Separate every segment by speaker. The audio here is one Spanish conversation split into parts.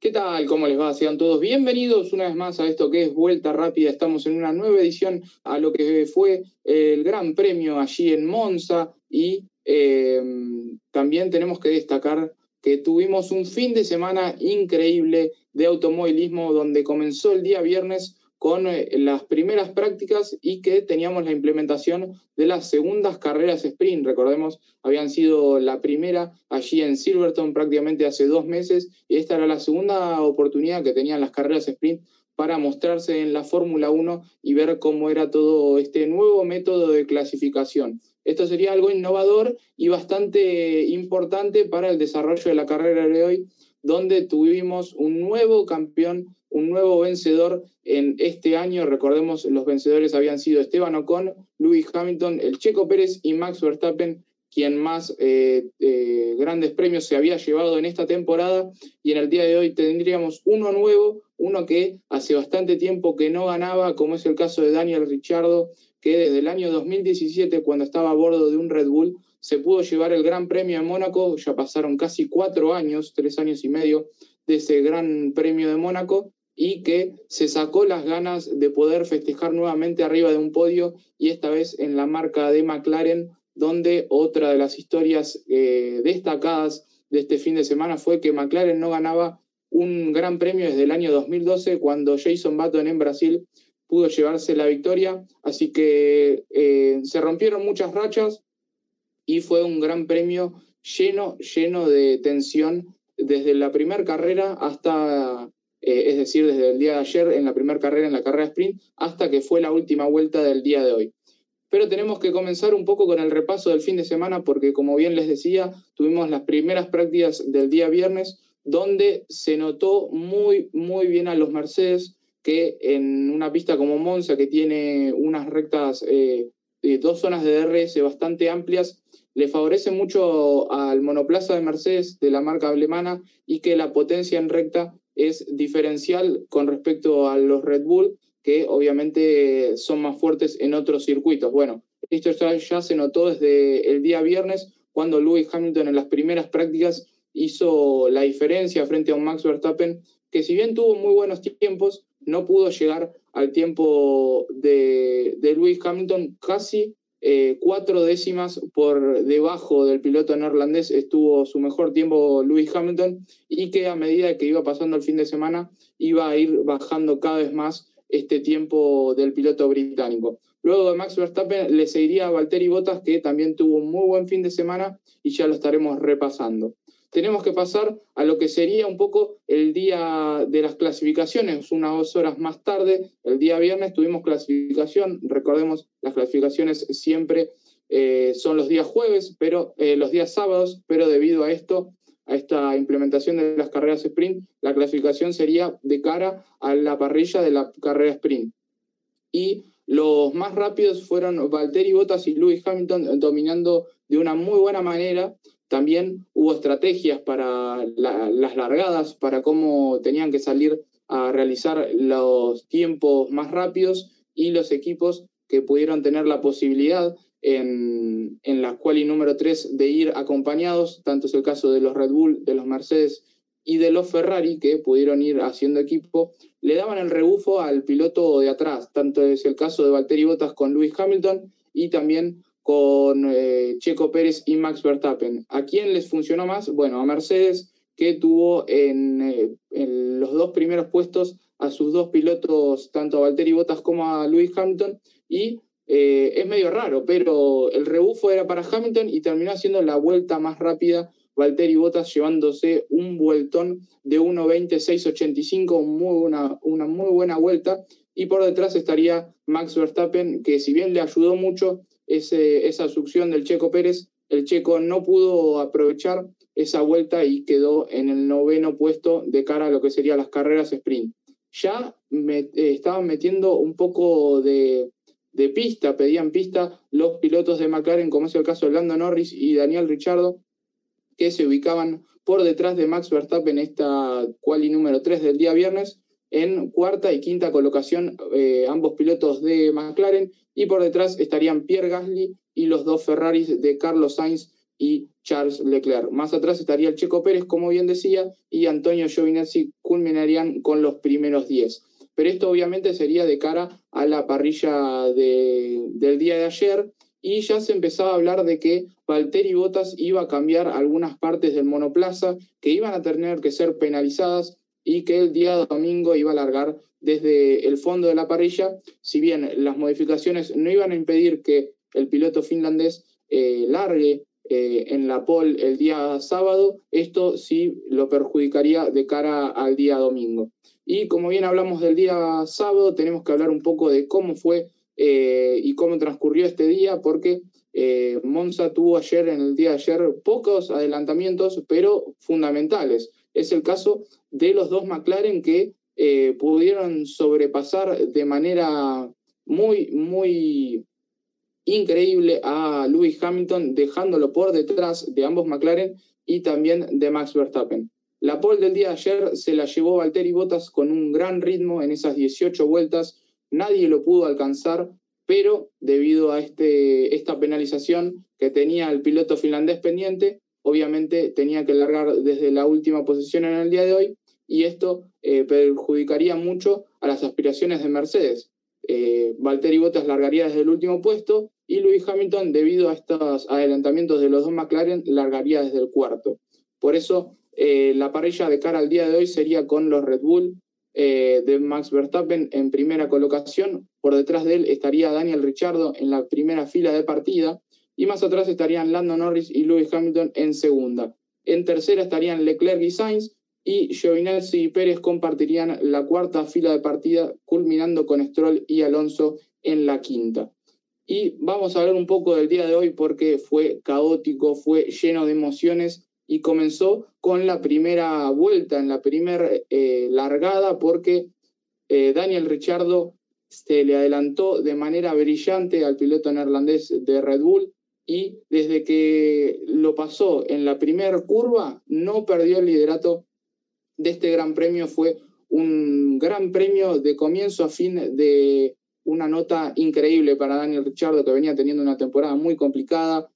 Speaker 1: ¿Qué tal? ¿Cómo les va? Sean todos bienvenidos una vez más a esto que es Vuelta Rápida. Estamos en una nueva edición a lo que fue el Gran Premio allí en Monza y eh, también tenemos que destacar que tuvimos un fin de semana increíble de automovilismo donde comenzó el día viernes con eh, las primeras prácticas y que teníamos la implementación de las segundas carreras sprint. Recordemos, habían sido la primera allí en Silverton prácticamente hace dos meses y esta era la segunda oportunidad que tenían las carreras sprint para mostrarse en la Fórmula 1 y ver cómo era todo este nuevo método de clasificación. Esto sería algo innovador y bastante importante para el desarrollo de la carrera de hoy, donde tuvimos un nuevo campeón un nuevo vencedor en este año. Recordemos, los vencedores habían sido Esteban Ocon, Lewis Hamilton, el Checo Pérez y Max Verstappen, quien más eh, eh, grandes premios se había llevado en esta temporada. Y en el día de hoy tendríamos uno nuevo, uno que hace bastante tiempo que no ganaba, como es el caso de Daniel Ricciardo, que desde el año 2017, cuando estaba a bordo de un Red Bull, se pudo llevar el Gran Premio de Mónaco. Ya pasaron casi cuatro años, tres años y medio de ese Gran Premio de Mónaco y que se sacó las ganas de poder festejar nuevamente arriba de un podio y esta vez en la marca de McLaren, donde otra de las historias eh, destacadas de este fin de semana fue que McLaren no ganaba un gran premio desde el año 2012 cuando Jason Button en Brasil pudo llevarse la victoria, así que eh, se rompieron muchas rachas y fue un gran premio lleno, lleno de tensión desde la primera carrera hasta eh, es decir, desde el día de ayer en la primera carrera, en la carrera sprint, hasta que fue la última vuelta del día de hoy. Pero tenemos que comenzar un poco con el repaso del fin de semana porque, como bien les decía, tuvimos las primeras prácticas del día viernes donde se notó muy, muy bien a los Mercedes que en una pista como Monza, que tiene unas rectas, eh, dos zonas de DRS bastante amplias, le favorece mucho al monoplaza de Mercedes de la marca alemana y que la potencia en recta es diferencial con respecto a los Red Bull, que obviamente son más fuertes en otros circuitos. Bueno, esto ya, se notó desde el día viernes, cuando Lewis Hamilton en las primeras prácticas hizo la diferencia frente a un Max Verstappen, que si bien tuvo muy buenos tiempos, no pudo llegar al tiempo de, de Lewis Hamilton casi eh, cuatro décimas por debajo del piloto neerlandés estuvo su mejor tiempo Lewis Hamilton y que a medida que iba pasando el fin de semana iba a ir bajando cada vez más este tiempo del piloto británico. Luego de Max Verstappen le seguiría a Valtteri Bottas que también tuvo un muy buen fin de semana y ya lo estaremos repasando tenemos que pasar a lo que sería un poco el día de las clasificaciones, unas dos horas más tarde, el día viernes tuvimos clasificación, recordemos, las clasificaciones siempre eh, son los días jueves, pero eh, los días sábados, pero debido a esto, a esta implementación de las carreras sprint, la clasificación sería de cara a la parrilla de la carrera sprint. Y los más rápidos fueron Valtteri Bottas y Lewis Hamilton dominando de una muy buena manera también hubo estrategias para las largadas, para cómo tenían que salir a realizar los tiempos más rápidos y los equipos que pudieron tener la posibilidad en, en la quali número 3 de ir acompañados, tanto es el caso de los Red Bull, de los Mercedes y de los Ferrari, que pudieron ir haciendo equipo, le daban el rebufo al piloto de atrás, tanto es el caso de Valtteri Bottas con Lewis Hamilton y también con eh, Checo Pérez y Max Verstappen. ¿A quién les funcionó más? Bueno, a Mercedes, que tuvo en, eh, los dos primeros puestos a sus dos pilotos, tanto a Valtteri Bottas como a Lewis Hamilton, y eh, es medio raro, pero el rebufo era para Hamilton y terminó haciendo la vuelta más rápida Valtteri Bottas llevándose un vueltón de 1.26.85, muy una, una muy buena vuelta, y por detrás estaría Max Verstappen, que si bien le ayudó mucho, esa succión del Checo Pérez, el Checo no pudo aprovechar esa vuelta y quedó en el noveno puesto de cara a lo que serían las carreras sprint. Ya me, eh, estaban metiendo un poco de, pista, pedían pista los pilotos de McLaren, como es el caso de Lando Norris y Daniel Richardo, que se ubicaban por detrás de Max Verstappen, esta quali número 3 del día viernes, en cuarta y quinta colocación eh, ambos pilotos de McLaren y por detrás estarían Pierre Gasly y los dos Ferraris de Carlos Sainz y Charles Leclerc. Más atrás estaría el Checo Pérez, como bien decía, y Antonio Giovinazzi culminarían con los primeros 10. Pero esto obviamente sería de cara a la parrilla del día de ayer y ya se empezaba a hablar de que Valtteri Bottas iba a cambiar algunas partes del monoplaza que iban a tener que ser penalizadas y que el día domingo iba a largar desde el fondo de la parrilla, si bien las modificaciones no iban a impedir que el piloto finlandés eh, largue eh, en la pole el día sábado, esto sí lo perjudicaría de cara al día domingo. Y como bien hablamos del día sábado, tenemos que hablar un poco de cómo fue eh, y cómo transcurrió este día, porque Monza tuvo ayer, en el día de ayer, pocos adelantamientos, pero fundamentales. Es el caso de los dos McLaren que eh, pudieron sobrepasar de manera muy, muy increíble a Lewis Hamilton, dejándolo por detrás de ambos McLaren y también de Max Verstappen. La pole del día de ayer se la llevó Valtteri Bottas con un gran ritmo en esas 18 vueltas. Nadie lo pudo alcanzar, pero debido a este, esta penalización que tenía el piloto finlandés pendiente, obviamente tenía que largar desde la última posición en el día de hoy y esto eh, perjudicaría mucho a las aspiraciones de Mercedes. Eh, Valtteri Bottas largaría desde el último puesto y Lewis Hamilton, debido a estos adelantamientos de los dos McLaren, largaría desde el cuarto. Por eso, eh, la parrilla de cara al día de hoy sería con los Red Bull de Max Verstappen en primera colocación. Por detrás de él estaría Daniel Ricciardo en la primera fila de partida. Y más atrás estarían Lando Norris y Lewis Hamilton en segunda. En tercera estarían Leclerc y Sainz y Giovinazzi y Pérez compartirían la cuarta fila de partida, culminando con Stroll y Alonso en la quinta. Y vamos a hablar un poco del día de hoy porque fue caótico, fue lleno de emociones y comenzó con la primera vuelta, en la primera eh, largada, porque eh, Daniel Ricciardo se le adelantó de manera brillante al piloto neerlandés de Red Bull y desde que lo pasó en la primera curva no perdió el liderato de este gran premio fue un gran premio de comienzo a fin de una nota increíble para Daniel Richardo, que venía teniendo una temporada muy complicada.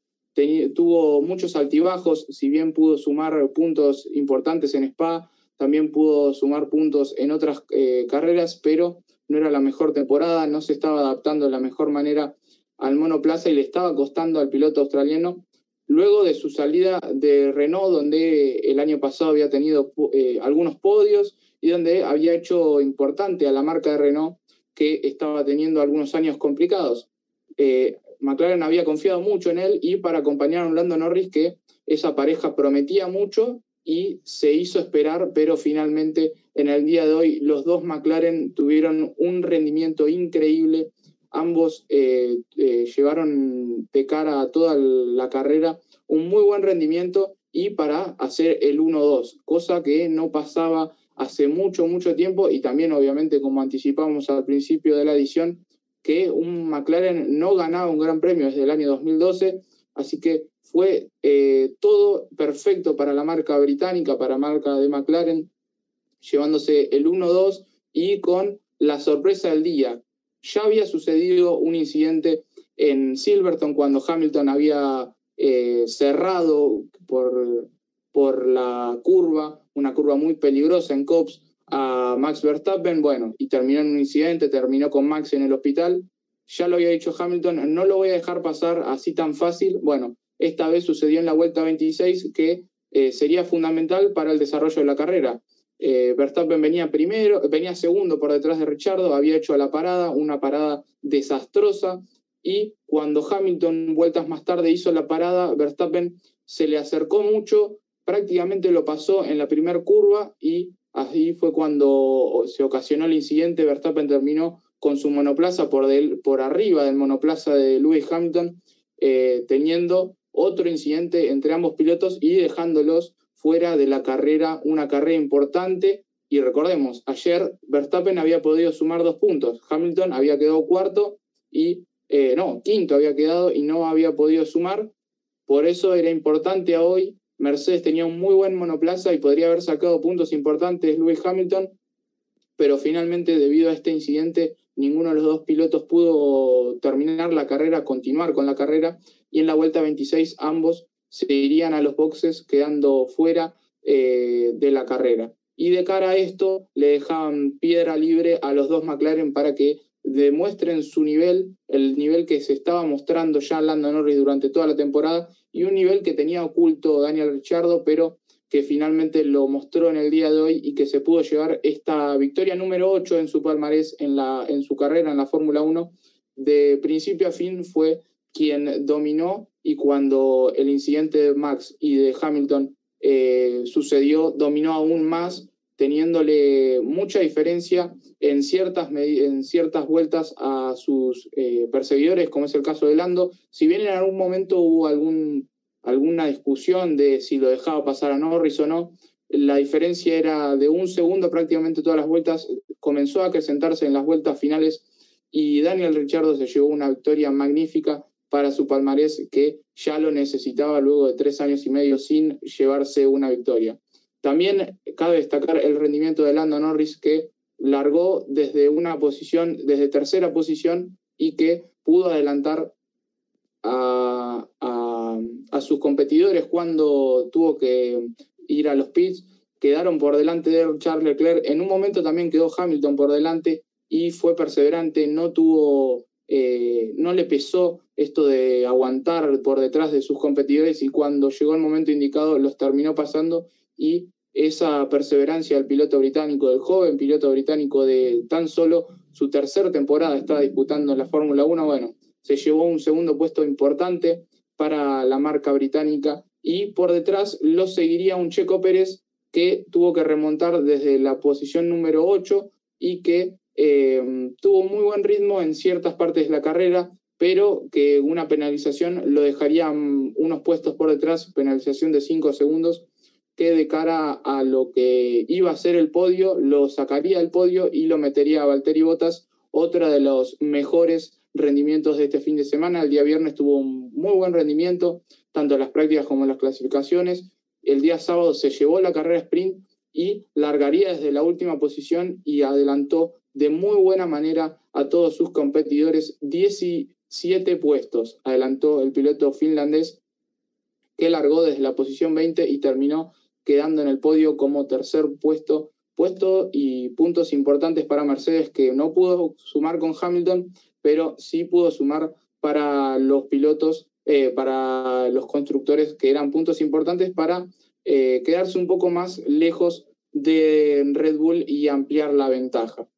Speaker 1: tuvo muchos altibajos, si bien pudo sumar puntos importantes en Spa, también pudo sumar puntos en otras eh, carreras, pero no era la mejor temporada, no se estaba adaptando de la mejor manera al monoplaza y le estaba costando al piloto australiano luego de su salida de Renault, donde el año pasado había tenido eh, algunos podios y donde había hecho importante a la marca de Renault que estaba teniendo algunos años complicados. Eh, McLaren había confiado mucho en él y para acompañar a Orlando Norris que esa pareja prometía mucho y se hizo esperar, pero finalmente en el día de hoy los dos McLaren tuvieron un rendimiento increíble Ambos eh, eh, llevaron de cara a toda la carrera un muy buen rendimiento y para hacer el 1-2, cosa que no pasaba hace mucho, mucho tiempo y también obviamente como anticipamos al principio de la edición, que un McLaren no ganaba un gran premio desde el año 2012, así que fue eh, todo perfecto para la marca británica, para la marca de McLaren, llevándose el 1-2 y con la sorpresa del día, ya había sucedido un incidente en Silverton cuando Hamilton había eh, cerrado por, por la curva, una curva muy peligrosa en Cops, a Max Verstappen, bueno, y terminó en un incidente, terminó con Max en el hospital. Ya lo había dicho Hamilton, no lo voy a dejar pasar así tan fácil. Bueno, esta vez sucedió en la vuelta 26 que eh, sería fundamental para el desarrollo de la carrera. Eh, Verstappen venía primero, venía segundo por detrás de Richardo, había hecho la parada, una parada desastrosa, y cuando Hamilton, vueltas más tarde, hizo la parada, Verstappen se le acercó mucho, prácticamente lo pasó en la primera curva y así fue cuando se ocasionó el incidente, Verstappen terminó con su monoplaza por, por arriba del monoplaza de Lewis Hamilton, eh, teniendo otro incidente entre ambos pilotos y dejándolos fuera de la carrera, una carrera importante. Y recordemos, ayer Verstappen había podido sumar dos puntos, Hamilton había quedado cuarto y, eh, no, quinto había quedado y no había podido sumar. Por eso era importante hoy. Mercedes tenía un muy buen monoplaza y podría haber sacado puntos importantes Lewis Hamilton, pero finalmente debido a este incidente ninguno de los dos pilotos pudo terminar la carrera, continuar con la carrera y en la vuelta 26 ambos se irían a los boxes quedando fuera eh, de la carrera. Y de cara a esto, le dejaban piedra libre a los dos McLaren para que demuestren su nivel, el nivel que se estaba mostrando ya Lando Norris durante toda la temporada y un nivel que tenía oculto Daniel Ricciardo, pero que finalmente lo mostró en el día de hoy y que se pudo llevar esta victoria número 8 en su palmarés en, la, en su carrera en la Fórmula 1. De principio a fin fue quien dominó y cuando el incidente de Max y de Hamilton eh, sucedió, dominó aún más, teniéndole mucha diferencia en ciertas, en ciertas vueltas a sus eh, perseguidores, como es el caso de Lando. Si bien en algún momento hubo algún, alguna discusión de si lo dejaba pasar a Norris o no, la diferencia era de un segundo prácticamente todas las vueltas, comenzó a acrecentarse en las vueltas finales y Daniel Ricciardo se llevó una victoria magnífica para su palmarés que ya lo necesitaba luego de tres años y medio sin llevarse una victoria. También cabe destacar el rendimiento de Lando Norris que largó desde una posición, desde tercera posición y que pudo adelantar a, a sus competidores cuando tuvo que ir a los pits. Quedaron por delante de Charles Leclerc. En un momento también quedó Hamilton por delante y fue perseverante, no tuvo eh, no le pesó esto de aguantar por detrás de sus competidores y cuando llegó el momento indicado los terminó pasando y esa perseverancia del piloto británico, del joven piloto británico de tan solo su tercera temporada estaba disputando la Fórmula 1, bueno, se llevó un segundo puesto importante para la marca británica y por detrás lo seguiría un Checo Pérez que tuvo que remontar desde la posición número 8 y que eh, buen ritmo en ciertas partes de la carrera, pero que una penalización lo dejaría mm, unos puestos por detrás, penalización de 5 segundos, que de cara a lo que iba a ser el podio, lo sacaría del podio y lo metería a Valtteri Bottas, otra de los mejores rendimientos de este fin de semana. El día viernes tuvo un muy buen rendimiento, tanto en las prácticas como en las clasificaciones. El día sábado se llevó la carrera sprint y largaría desde la última posición y adelantó de muy buena manera a todos sus competidores. 17 puestos adelantó el piloto finlandés que largó desde la posición 20 y terminó quedando en el podio como tercer puesto, puesto y puntos importantes para Mercedes que no pudo sumar con Hamilton, pero sí pudo sumar para los pilotos, eh, para los constructores que eran puntos importantes para eh, quedarse un poco más lejos de Red Bull y ampliar la ventaja.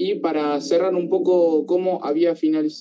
Speaker 1: Y para cerrar un poco cómo, había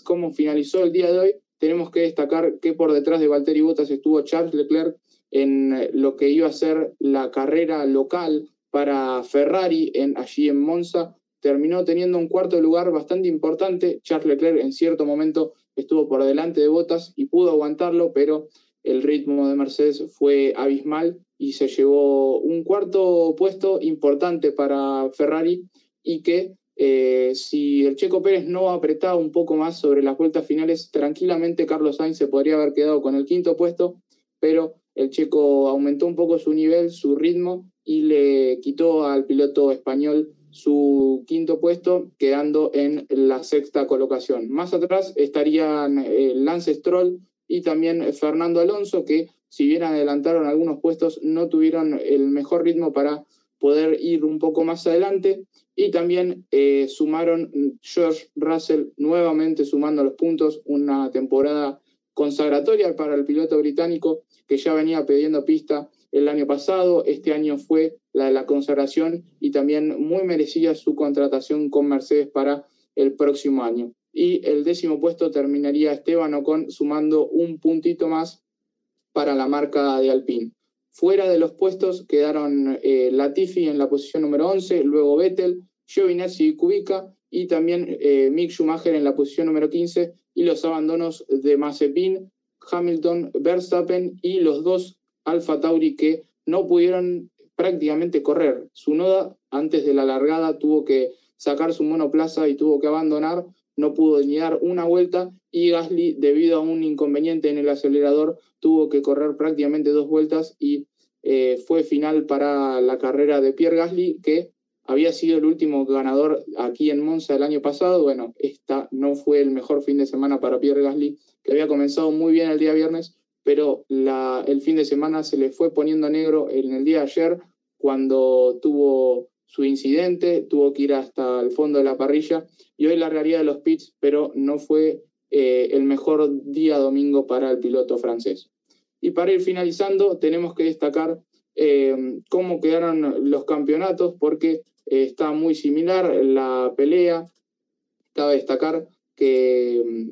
Speaker 1: cómo finalizó el día de hoy, tenemos que destacar que por detrás de Valtteri Bottas estuvo Charles Leclerc en lo que iba a ser la carrera local para Ferrari allí en Monza. Terminó teniendo un cuarto lugar bastante importante. Charles Leclerc en cierto momento estuvo por delante de Bottas y pudo aguantarlo, pero el ritmo de Mercedes fue abismal y se llevó un cuarto puesto importante para Ferrari y que eh, si el Checo Pérez no apretaba un poco más sobre las vueltas finales, tranquilamente Carlos Sainz se podría haber quedado con el quinto puesto, pero el Checo aumentó un poco su nivel, su ritmo y le quitó al piloto español su quinto puesto, quedando en la sexta colocación. Más atrás estarían eh, Lance Stroll y también Fernando Alonso, que si bien adelantaron algunos puestos, no tuvieron el mejor ritmo para poder ir un poco más adelante. Y también eh, sumaron George Russell nuevamente sumando los puntos, una temporada consagratoria para el piloto británico que ya venía pidiendo pista el año pasado. Este año fue la de la consagración y también muy merecida su contratación con Mercedes para el próximo año. Y el décimo puesto terminaría Esteban Ocon sumando un puntito más para la marca de Alpine. Fuera de los puestos quedaron eh, Latifi en la posición número 11, luego Vettel, Giovinazzi y Kubica, y también eh, Mick Schumacher en la posición número 15, y los abandonos de Mazepin, Hamilton, Verstappen y los dos Alfa Tauri que no pudieron prácticamente correr. Su noda antes de la largada tuvo que sacar su monoplaza y tuvo que abandonar, no pudo ni dar una vuelta y Gasly, debido a un inconveniente en el acelerador, tuvo que correr prácticamente dos vueltas y eh, fue final para la carrera de Pierre Gasly, que había sido el último ganador aquí en Monza el año pasado. Bueno, esta no fue el mejor fin de semana para Pierre Gasly, que había comenzado muy bien el día viernes, pero el fin de semana se le fue poniendo negro en el día de ayer cuando tuvo su incidente, tuvo que ir hasta el fondo de la parrilla y hoy la realidad de los pits, pero no fue eh, el mejor día domingo para el piloto francés. Y para ir finalizando, tenemos que destacar eh, cómo quedaron los campeonatos, porque eh, está muy similar la pelea. Cabe destacar que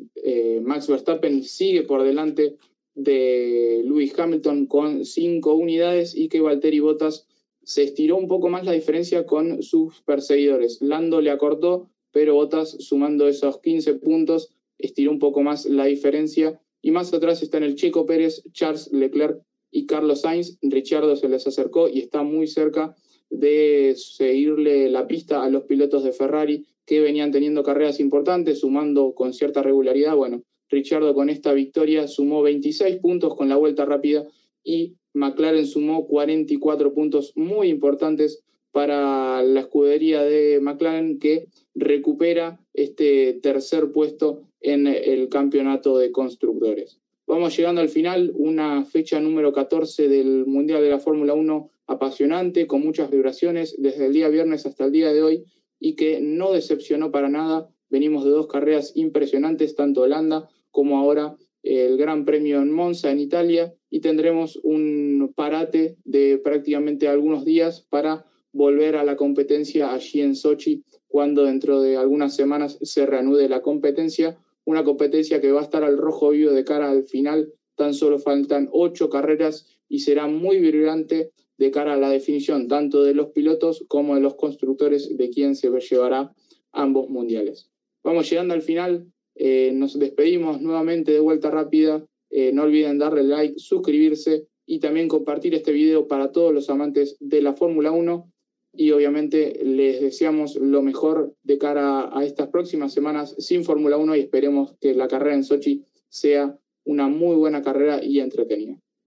Speaker 1: Max Verstappen sigue por delante de Lewis Hamilton con cinco unidades y que Valtteri Bottas se estiró un poco más la diferencia con sus perseguidores. Lando le acortó, pero Bottas, sumando esos 15 puntos, estiró un poco más la diferencia. Y más atrás están el Checo Pérez, Charles Leclerc y Carlos Sainz. Richardo se les acercó y está muy cerca de seguirle la pista a los pilotos de Ferrari que venían teniendo carreras importantes, sumando con cierta regularidad. Bueno, Richardo con esta victoria sumó 26 puntos con la vuelta rápida y McLaren sumó 44 puntos muy importantes para la escudería de McLaren que recupera este tercer puesto en el campeonato de constructores. Vamos llegando al final, una fecha número 14 del Mundial de la Fórmula 1 apasionante, con muchas vibraciones desde el día viernes hasta el día de hoy y que no decepcionó para nada. Venimos de dos carreras impresionantes, tanto Holanda como ahora el Gran Premio en Monza, en Italia, y tendremos un parate de prácticamente algunos días para volver a la competencia allí en Sochi, cuando dentro de algunas semanas se reanude la competencia, una competencia que va a estar al rojo vivo de cara al final, tan solo faltan ocho carreras y será muy vibrante de cara a la definición tanto de los pilotos como de los constructores de quién se llevará ambos mundiales. Vamos llegando al final, eh, nos despedimos nuevamente de vuelta rápida. Eh, no olviden darle like, suscribirse y también compartir este video para todos los amantes de la Fórmula 1. Y obviamente les deseamos lo mejor de cara a estas próximas semanas sin Fórmula 1 y esperemos que la carrera en Sochi sea una muy buena carrera y entretenida.